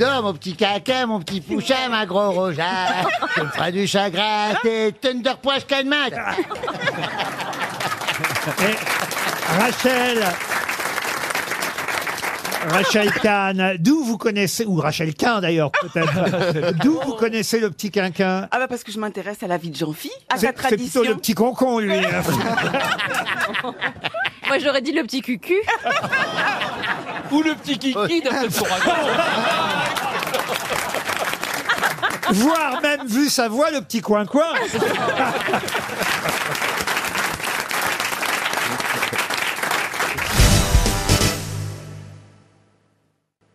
dors, mon petit caca, mon petit pouchin, ma gros roja. Tu me feras du chagrin, t'es Thunder Poche Calmat. Rachel Rachel Kahn, d'où vous connaissez, ou Rachel Kahn d'ailleurs peut-être, d'où vous connaissez le petit quinquin? Ah bah parce que je m'intéresse à la vie de Jean-Phi, à C'est sa c'est plutôt tradition. le petit concon, lui. hein. Moi, j'aurais dit le petit cucu. Ou le petit kiki d'un seul Voire même, vu sa voix, le petit coin-coin.